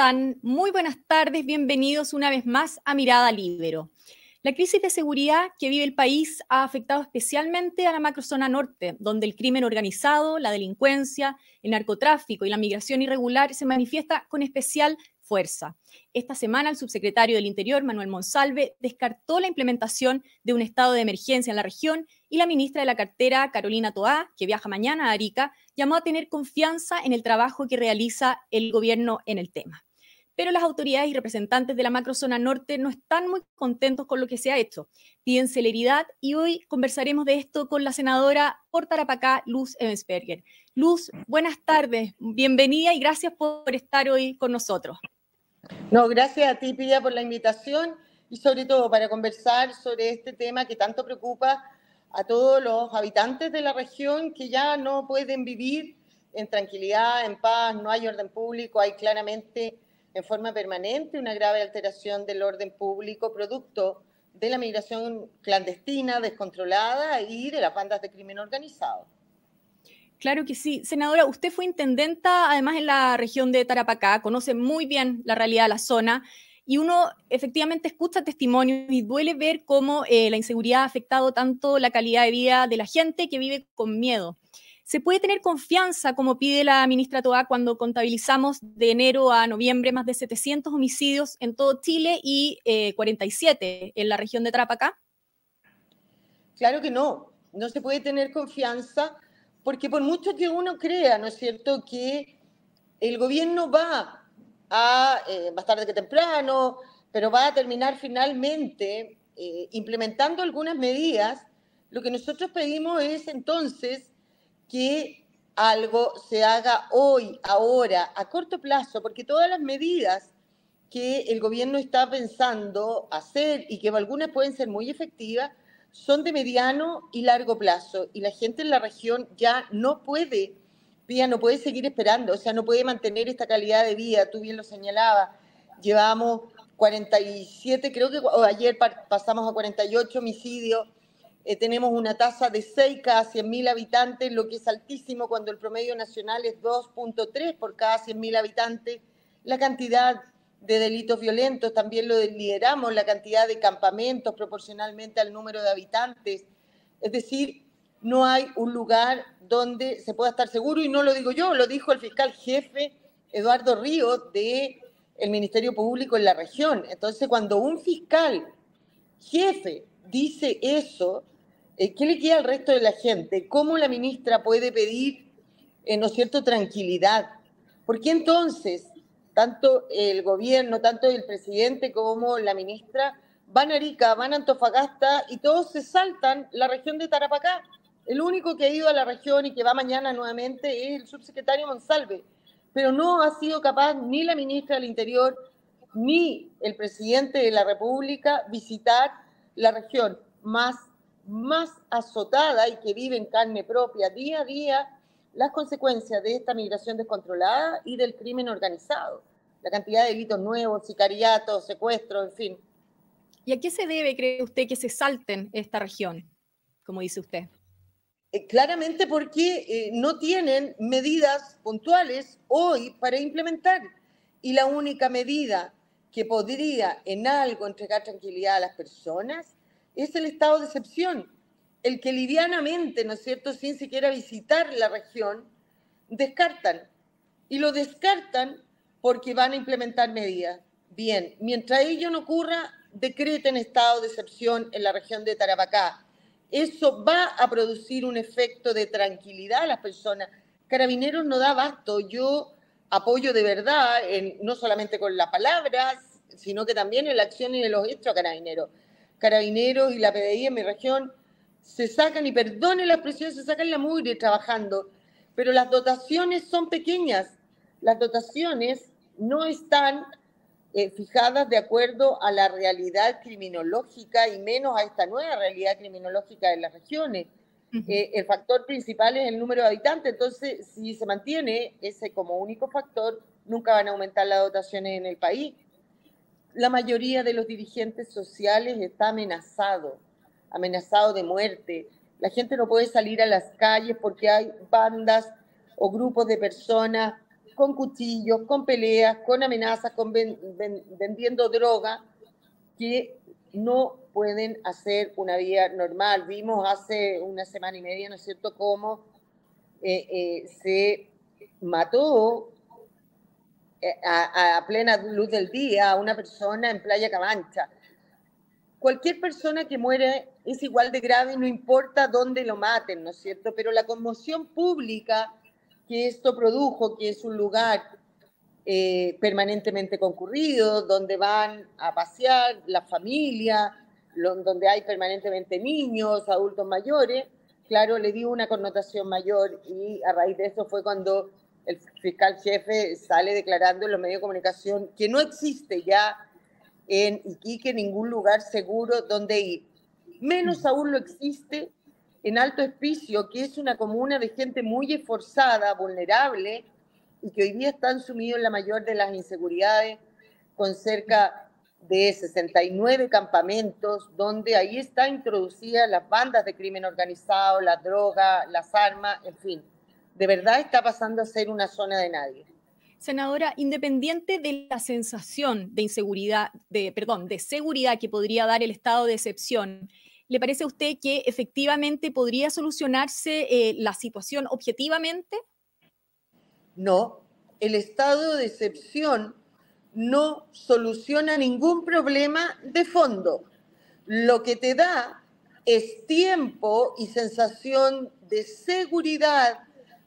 están? Muy buenas tardes, bienvenidos una vez más a Mirada Libero. La crisis de seguridad que vive el país ha afectado especialmente a la macrozona norte, donde el crimen organizado, la delincuencia, el narcotráfico y la migración irregular se manifiesta con especial fuerza. Esta semana el subsecretario del Interior, Manuel Monsalve, descartó la implementación de un estado de emergencia en la región y la ministra de la cartera, Carolina Toá, que viaja mañana a Arica, llamó a tener confianza en el trabajo que realiza el gobierno en el tema. Pero las autoridades y representantes de la macrozona norte no están muy contentos con lo que se ha hecho. Piden celeridad y hoy conversaremos de esto con la senadora por Tarapacá, Luz Evensberger. Luz, buenas tardes, bienvenida y gracias por estar hoy con nosotros. No, gracias a ti, Pilla, por la invitación y sobre todo para conversar sobre este tema que tanto preocupa a todos los habitantes de la región que ya no pueden vivir en tranquilidad, en paz, no hay orden público, hay claramente en forma permanente una grave alteración del orden público producto de la migración clandestina, descontrolada y de las bandas de crimen organizado. Claro que sí. Senadora, usted fue intendenta además en la región de Tarapacá, conoce muy bien la realidad de la zona y uno efectivamente escucha testimonios y duele ver cómo eh, la inseguridad ha afectado tanto la calidad de vida de la gente que vive con miedo. ¿Se puede tener confianza, como pide la ministra Toa, cuando contabilizamos de enero a noviembre más de 700 homicidios en todo Chile y 47 eh, en la región de Tarapacá? Claro que no. No se puede tener confianza porque por mucho que uno crea, ¿no es cierto?, que el gobierno va a, eh, más tarde que temprano, pero va a terminar finalmente eh, implementando algunas medidas, lo que nosotros pedimos es entonces que algo se haga hoy, ahora, a corto plazo, porque todas las medidas que el gobierno está pensando hacer y que algunas pueden ser muy efectivas, son de mediano y largo plazo y la gente en la región ya no puede, ya no puede seguir esperando, o sea, no puede mantener esta calidad de vida, tú bien lo señalabas, llevamos 47, creo que ayer pasamos a 48 homicidios, eh, tenemos una tasa de 6 cada 100.000 habitantes, lo que es altísimo cuando el promedio nacional es 2.3 por cada 100.000 habitantes, la cantidad de delitos violentos, también lo lideramos, la cantidad de campamentos proporcionalmente al número de habitantes. Es decir, no hay un lugar donde se pueda estar seguro, y no lo digo yo, lo dijo el fiscal jefe Eduardo Río de el Ministerio Público en la región. Entonces, cuando un fiscal jefe dice eso, eh, ¿qué le queda al resto de la gente? ¿Cómo la ministra puede pedir, eh, ¿no es cierto?, tranquilidad. ¿Por qué entonces tanto el gobierno, tanto el presidente como la ministra, van a Arica, van a Antofagasta y todos se saltan la región de Tarapacá. El único que ha ido a la región y que va mañana nuevamente es el subsecretario Monsalve, pero no ha sido capaz ni la ministra del Interior ni el presidente de la República visitar la región más, más azotada y que vive en carne propia día a día las consecuencias de esta migración descontrolada y del crimen organizado la cantidad de delitos nuevos, sicariatos, secuestros, en fin. ¿Y a qué se debe, cree usted, que se salten esta región, como dice usted? Eh, claramente porque eh, no tienen medidas puntuales hoy para implementar. Y la única medida que podría en algo entregar tranquilidad a las personas es el estado de excepción, el que livianamente, ¿no es cierto?, sin siquiera visitar la región, descartan. Y lo descartan porque van a implementar medidas. Bien, mientras ello no ocurra, decreten estado de excepción en la región de Tarapacá. Eso va a producir un efecto de tranquilidad a las personas. Carabineros no da basto. Yo apoyo de verdad, no solamente con las palabras, sino que también en la acción y en los hechos a Carabineros. Carabineros y la PDI en mi región se sacan, y perdone la expresión, se sacan la mugre trabajando, pero las dotaciones son pequeñas. Las dotaciones no están eh, fijadas de acuerdo a la realidad criminológica y menos a esta nueva realidad criminológica de las regiones. Eh, el factor principal es el número de habitantes, entonces si se mantiene ese como único factor, nunca van a aumentar las dotaciones en el país. La mayoría de los dirigentes sociales está amenazado, amenazado de muerte. La gente no puede salir a las calles porque hay bandas o grupos de personas con cuchillos, con peleas, con amenazas, con vendiendo droga, que no pueden hacer una vida normal. Vimos hace una semana y media, ¿no es cierto?, cómo eh, eh, se mató eh, a, plena luz del día a una persona en Playa Camancha. Cualquier persona que muere es igual de grave, no importa dónde lo maten, ¿no es cierto? Pero la conmoción pública que esto produjo, que es un lugar eh, permanentemente concurrido, donde van a pasear la familia, donde hay permanentemente niños, adultos mayores, claro, le dio una connotación mayor y a raíz de eso fue cuando el fiscal jefe sale declarando en los medios de comunicación que no existe ya en Iquique ningún lugar seguro donde ir. Menos aún lo existe en Alto Espicio, que es una comuna de gente muy esforzada, vulnerable, y que hoy día están sumidos en la mayor de las inseguridades, con cerca de 69 campamentos, donde ahí están introducidas las bandas de crimen organizado, la droga, las armas, en fin. De verdad está pasando a ser una zona de nadie. Senadora, independiente de la sensación de inseguridad, de, perdón, de seguridad que podría dar el estado de excepción, ¿le parece a usted que efectivamente podría solucionarse eh, la situación objetivamente? No, el estado de excepción no soluciona ningún problema de fondo. Lo que te da es tiempo y sensación de seguridad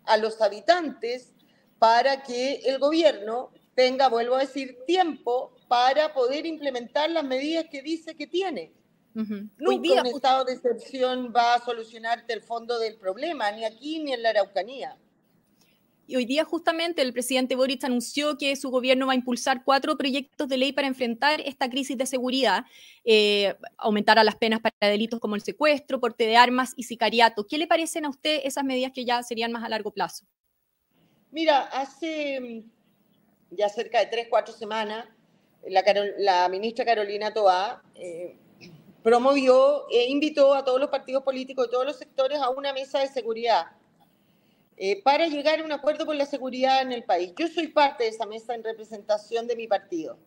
a los habitantes para que el gobierno tenga, vuelvo a decir, tiempo para poder implementar las medidas que dice que tiene. Nunca un estado de excepción va a solucionarte el fondo del problema, ni aquí ni en la Araucanía. Y hoy día justamente el presidente Boric anunció que su gobierno va a impulsar cuatro proyectos de ley para enfrentar esta crisis de seguridad, eh, aumentar a las penas para delitos como el secuestro, porte de armas y sicariato. ¿Qué le parecen a usted esas medidas que ya serían más a largo plazo? Mira, hace mm, ya cerca de tres, cuatro semanas, la, ministra Carolina Toá eh, promovió e invitó a todos los partidos políticos de todos los sectores a una mesa de seguridad eh, para llegar a un acuerdo por la seguridad en el país. Yo soy parte de esa mesa en representación de mi partido.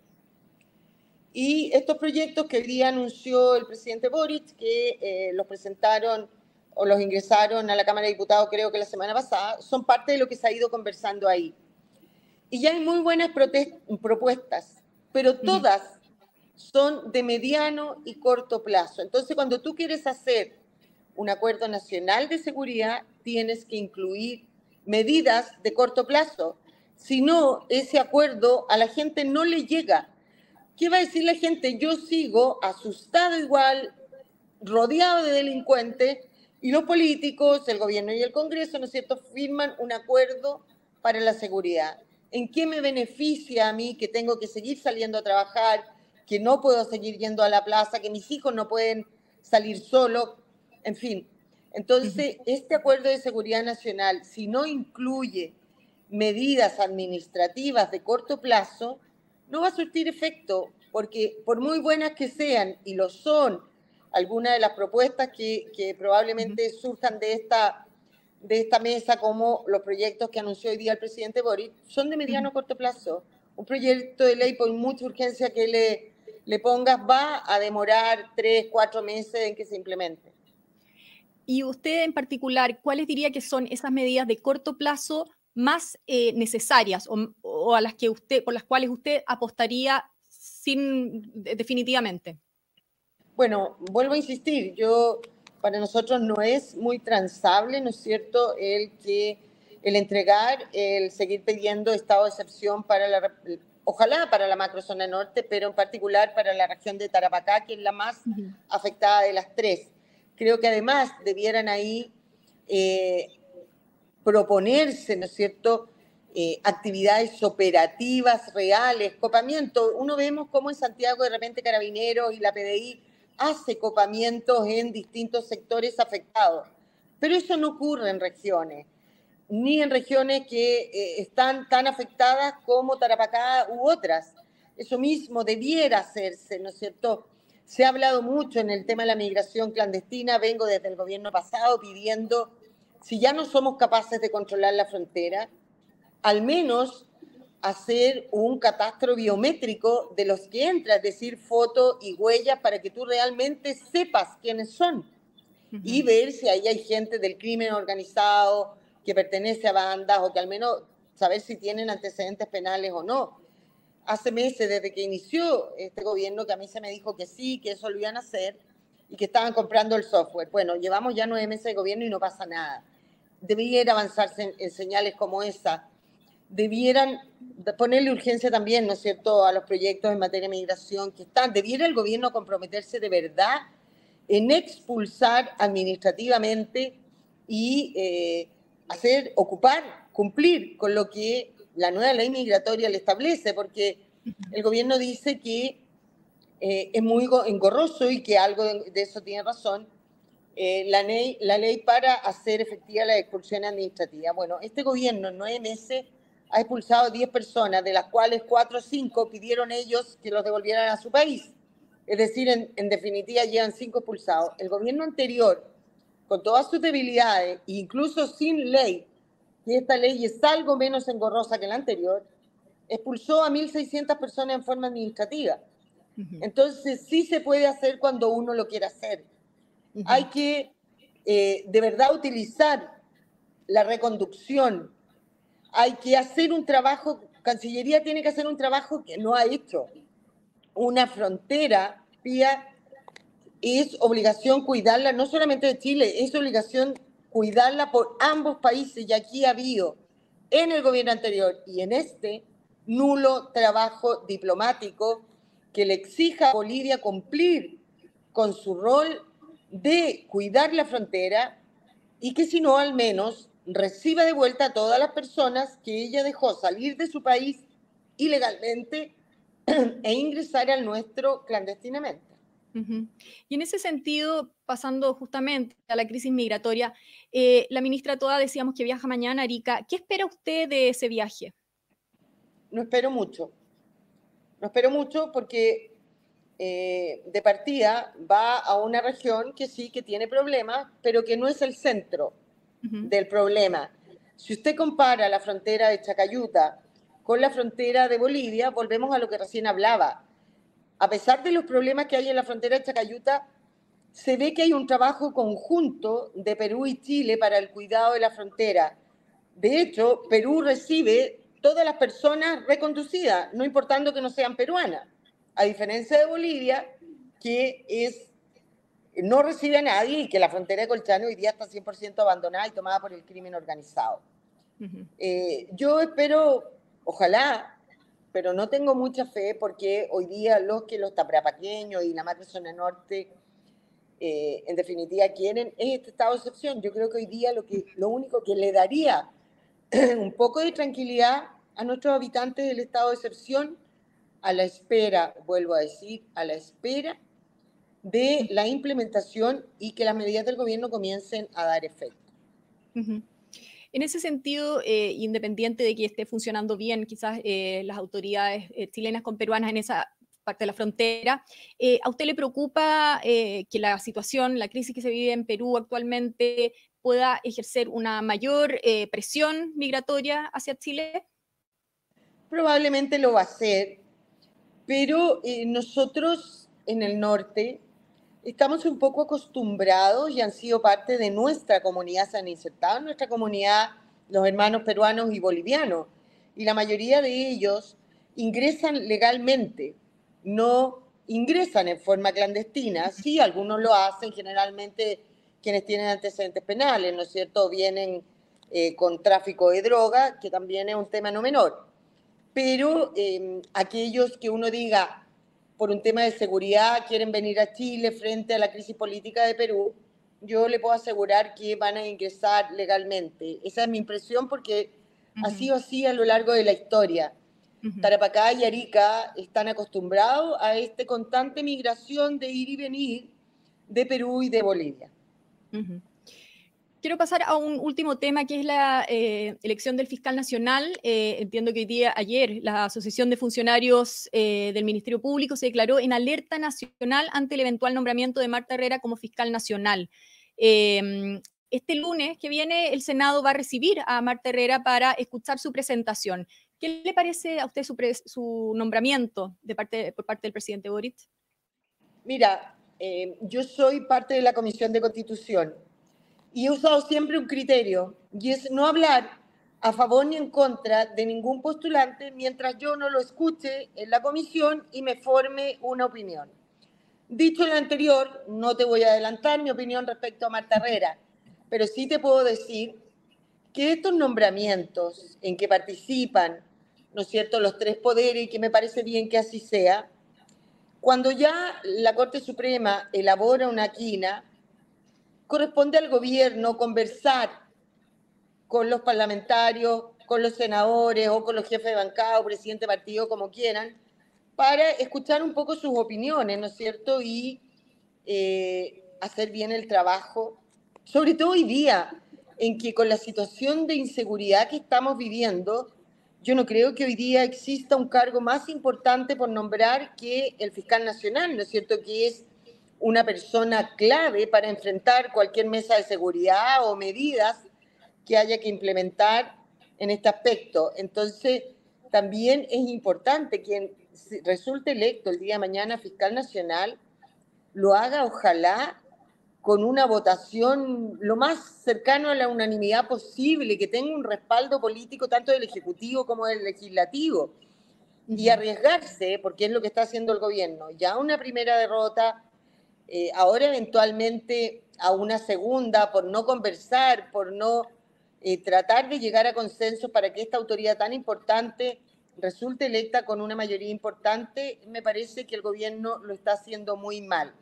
Y estos proyectos que el día anunció el presidente Boric, que eh, los presentaron o los ingresaron a la Cámara de Diputados creo que la semana pasada, son parte de lo que se ha ido conversando ahí. Y ya hay muy buenas propuestas, pero todas son de mediano y corto plazo. Entonces, cuando tú quieres hacer un acuerdo nacional de seguridad, tienes que incluir medidas de corto plazo. Si no, ese acuerdo a la gente no le llega. ¿Qué va a decir la gente? Yo sigo asustado igual, rodeado de delincuentes, y los políticos, el gobierno y el Congreso, ¿no es cierto?, firman un acuerdo para la seguridad. ¿En qué me beneficia a mí que tengo que seguir saliendo a trabajar, que no puedo seguir yendo a la plaza, que mis hijos no pueden salir solos? En fin, entonces, este acuerdo de seguridad nacional, si no incluye medidas administrativas de corto plazo, no va a surtir efecto, porque por muy buenas que sean, y lo son, algunas de las propuestas que, probablemente surjan de esta, de esta mesa, como los proyectos que anunció hoy día el presidente Boris, son de mediano o corto plazo. Un proyecto de ley, por mucha urgencia que le, le pongas, va a demorar tres, cuatro meses en que se implemente. Y usted en particular, ¿cuáles diría que son esas medidas de corto plazo más eh, necesarias o, a las que usted, por las cuales usted apostaría sin definitivamente? Bueno, vuelvo a insistir, yo para nosotros no es muy transable, ¿no es cierto?, el que el entregar, el seguir pidiendo estado de excepción para la, ojalá para la macrozona norte, pero en particular para la región de Tarapacá, que es la más afectada de las tres. Creo que además debieran ahí eh, proponerse, ¿no es cierto?, eh, actividades operativas reales, copamiento. Uno vemos cómo en Santiago de repente Carabineros y la PDI hace copamientos en distintos sectores afectados, pero eso no ocurre en regiones, ni en regiones que eh, están tan afectadas como Tarapacá u otras. Eso mismo debiera hacerse, ¿no es cierto? Se ha hablado mucho en el tema de la migración clandestina. Vengo desde el gobierno pasado pidiendo, si ya no somos capaces de controlar la frontera, al menos hacer un catastro biométrico de los que entran, es decir, foto y huellas para que tú realmente sepas quiénes son y ver si ahí hay gente del crimen organizado que pertenece a bandas o que al menos saber si tienen antecedentes penales o no. Hace meses, desde que inició este gobierno, que a mí se me dijo que sí, que eso lo iban a hacer y que estaban comprando el software. Bueno, llevamos ya nueve meses de gobierno y no pasa nada. Debiera avanzarse en, señales como esa. Debieran ponerle urgencia también, ¿no es cierto?, a los proyectos en materia de migración que están. Debiera el gobierno comprometerse de verdad en expulsar administrativamente y eh, hacer, ocupar, cumplir con lo que la nueva ley migratoria le establece, porque el gobierno dice que eh, es muy engorroso y que algo de, eso tiene razón, eh, la, ley, la ley para hacer efectiva la expulsión administrativa. Bueno, este gobierno en nueve meses ha expulsado 10 personas, de las cuales 4 o 5 pidieron ellos que los devolvieran a su país. Es decir, en, en definitiva llevan 5 expulsados. El gobierno anterior, con todas sus debilidades, incluso sin ley, que esta ley es algo menos engorrosa que la anterior, expulsó a 1.600 personas en forma administrativa. Entonces, sí se puede hacer cuando uno lo quiere hacer. Hay que eh, de verdad utilizar la reconducción. Hay que hacer un trabajo, Cancillería tiene que hacer un trabajo que no ha hecho. Una frontera, vía, es obligación cuidarla, no solamente de Chile, es obligación cuidarla por ambos países y aquí ha habido en el gobierno anterior y en este nulo trabajo diplomático que le exija a Bolivia cumplir con su rol de cuidar la frontera y que si no al menos reciba de vuelta a todas las personas que ella dejó salir de su país ilegalmente e ingresar al nuestro clandestinamente. Y en ese sentido, pasando justamente a la crisis migratoria, eh, la ministra Toda decíamos que viaja mañana a Arica. ¿Qué espera usted de ese viaje? No espero mucho. No espero mucho porque eh, de partida va a una región que sí, que tiene problemas, pero que no es el centro del problema. Si usted compara la frontera de Chacayuta con la frontera de Bolivia, volvemos a lo que recién hablaba a pesar de los problemas que hay en la frontera de Chacayuta, se ve que hay un trabajo conjunto de Perú y Chile para el cuidado de la frontera. De hecho, Perú recibe todas las personas reconducidas, no importando que no sean peruanas, a diferencia de Bolivia, que es no recibe a nadie y que la frontera de Colchane hoy día está 100% abandonada y tomada por el crimen organizado. Eh, yo espero, ojalá, pero no tengo mucha fe porque hoy día los que los taprapaqueños y la macro zona norte, eh, en definitiva, quieren es este estado de excepción. Yo creo que hoy día lo, que, lo único que le daría un poco de tranquilidad a nuestros habitantes del estado de excepción, a la espera, vuelvo a decir, a la espera de la implementación y que las medidas del gobierno comiencen a dar efecto. En ese sentido, eh, independiente de que esté funcionando bien quizás eh, las autoridades eh, chilenas con peruanas en esa parte de la frontera, ¿a usted le preocupa que la situación, la crisis que se vive en Perú actualmente pueda ejercer una mayor presión migratoria hacia Chile? Probablemente lo va a hacer, pero nosotros en el norte estamos un poco acostumbrados y han sido parte de nuestra comunidad, se han insertado en nuestra comunidad los hermanos peruanos y bolivianos. Y la mayoría de ellos ingresan legalmente, no ingresan en forma clandestina. Sí, algunos lo hacen, generalmente quienes tienen antecedentes penales, ¿no es cierto? Vienen eh, con tráfico de droga, que también es un tema no menor. Pero eh, aquellos que uno diga, por un tema de seguridad quieren venir a Chile frente a la crisis política de Perú, yo le puedo asegurar que van a ingresar legalmente. Esa es mi impresión porque ha sido así a lo largo de la historia. Tarapacá y Arica están acostumbrados a esta constante migración de ir y venir de Perú y de Bolivia. Quiero pasar a un último tema que es la eh, elección del fiscal nacional. Eh, entiendo que hoy día, ayer, la Asociación de Funcionarios eh, del Ministerio Público se declaró en alerta nacional ante el eventual nombramiento de Marta Herrera como fiscal nacional. Em, este lunes que viene, el Senado va a recibir a Marta Herrera para escuchar su presentación. ¿Qué le parece a usted su, nombramiento de parte, por parte del presidente Boric? Mira, yo soy parte de la Comisión de Constitución y he usado siempre un criterio y es no hablar a favor ni en contra de ningún postulante mientras yo no lo escuche en la comisión y me forme una opinión. Dicho lo anterior, no te voy a adelantar mi opinión respecto a Marta Herrera, pero sí te puedo decir que estos nombramientos en que participan, ¿no es cierto?, los tres poderes, y que me parece bien que así sea, cuando ya la Corte Suprema elabora una quina, corresponde al gobierno conversar con los parlamentarios, con los senadores o con los jefes de bancada o presidente de partido, como quieran, para escuchar un poco sus opiniones, ¿no es cierto? Y eh, hacer bien el trabajo, sobre todo hoy día, en que con la situación de inseguridad que estamos viviendo, yo no creo que hoy día exista un cargo más importante por nombrar que el fiscal nacional, ¿no es cierto? Que es una persona clave para enfrentar cualquier mesa de seguridad o medidas que haya que implementar en este aspecto. Entonces, también es importante que resulte electo el día de mañana fiscal nacional, lo haga ojalá con una votación lo más cercano a la unanimidad posible, que tenga un respaldo político tanto del Ejecutivo como del Legislativo, y arriesgarse, porque es lo que está haciendo el gobierno, ya una primera derrota, eh, ahora eventualmente a una segunda, por no conversar, por no eh, tratar de llegar a consenso para que esta autoridad tan importante resulte electa con una mayoría importante, me parece que el gobierno lo está haciendo muy mal.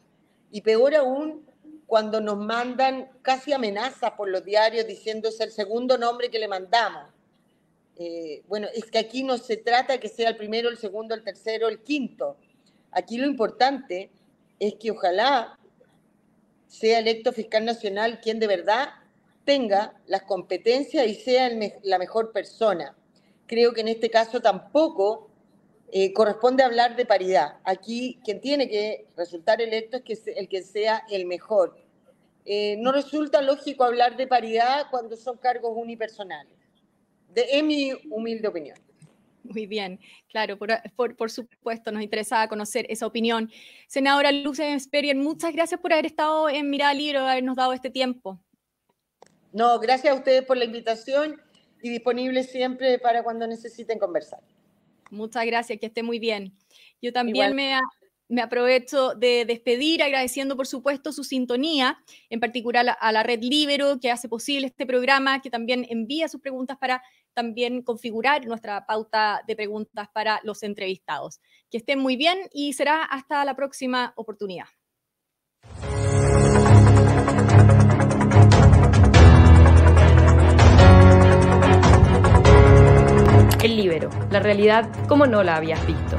Y peor aún, cuando nos mandan casi amenazas por los diarios diciendo es el segundo nombre que le mandamos. Eh, bueno, es que aquí no se trata de que sea el primero, el segundo, el tercero, el quinto. Aquí lo importante es que ojalá sea electo fiscal nacional quien de verdad tenga las competencias y sea la mejor persona creo que en este caso tampoco eh, corresponde hablar de paridad. Aquí quien tiene que resultar electo es el que sea el mejor. Eh, no resulta lógico hablar de paridad cuando son cargos unipersonales. En mi humilde opinión. Muy bien, claro, por, por, supuesto, nos interesaba conocer esa opinión. Senadora Luce Sperien, muchas gracias por haber estado en Mirada Libre, habernos dado este tiempo. No, gracias a ustedes por la invitación y disponible siempre para cuando necesiten conversar. Muchas gracias, que esté muy bien. Yo también me, me, aprovecho de despedir agradeciendo, por supuesto, su sintonía, en particular a la red Libero, que hace posible este programa, que también envía sus preguntas para también configurar nuestra pauta de preguntas para los entrevistados. Que estén muy bien y será hasta la próxima oportunidad. El Libero, la realidad como no la habías visto.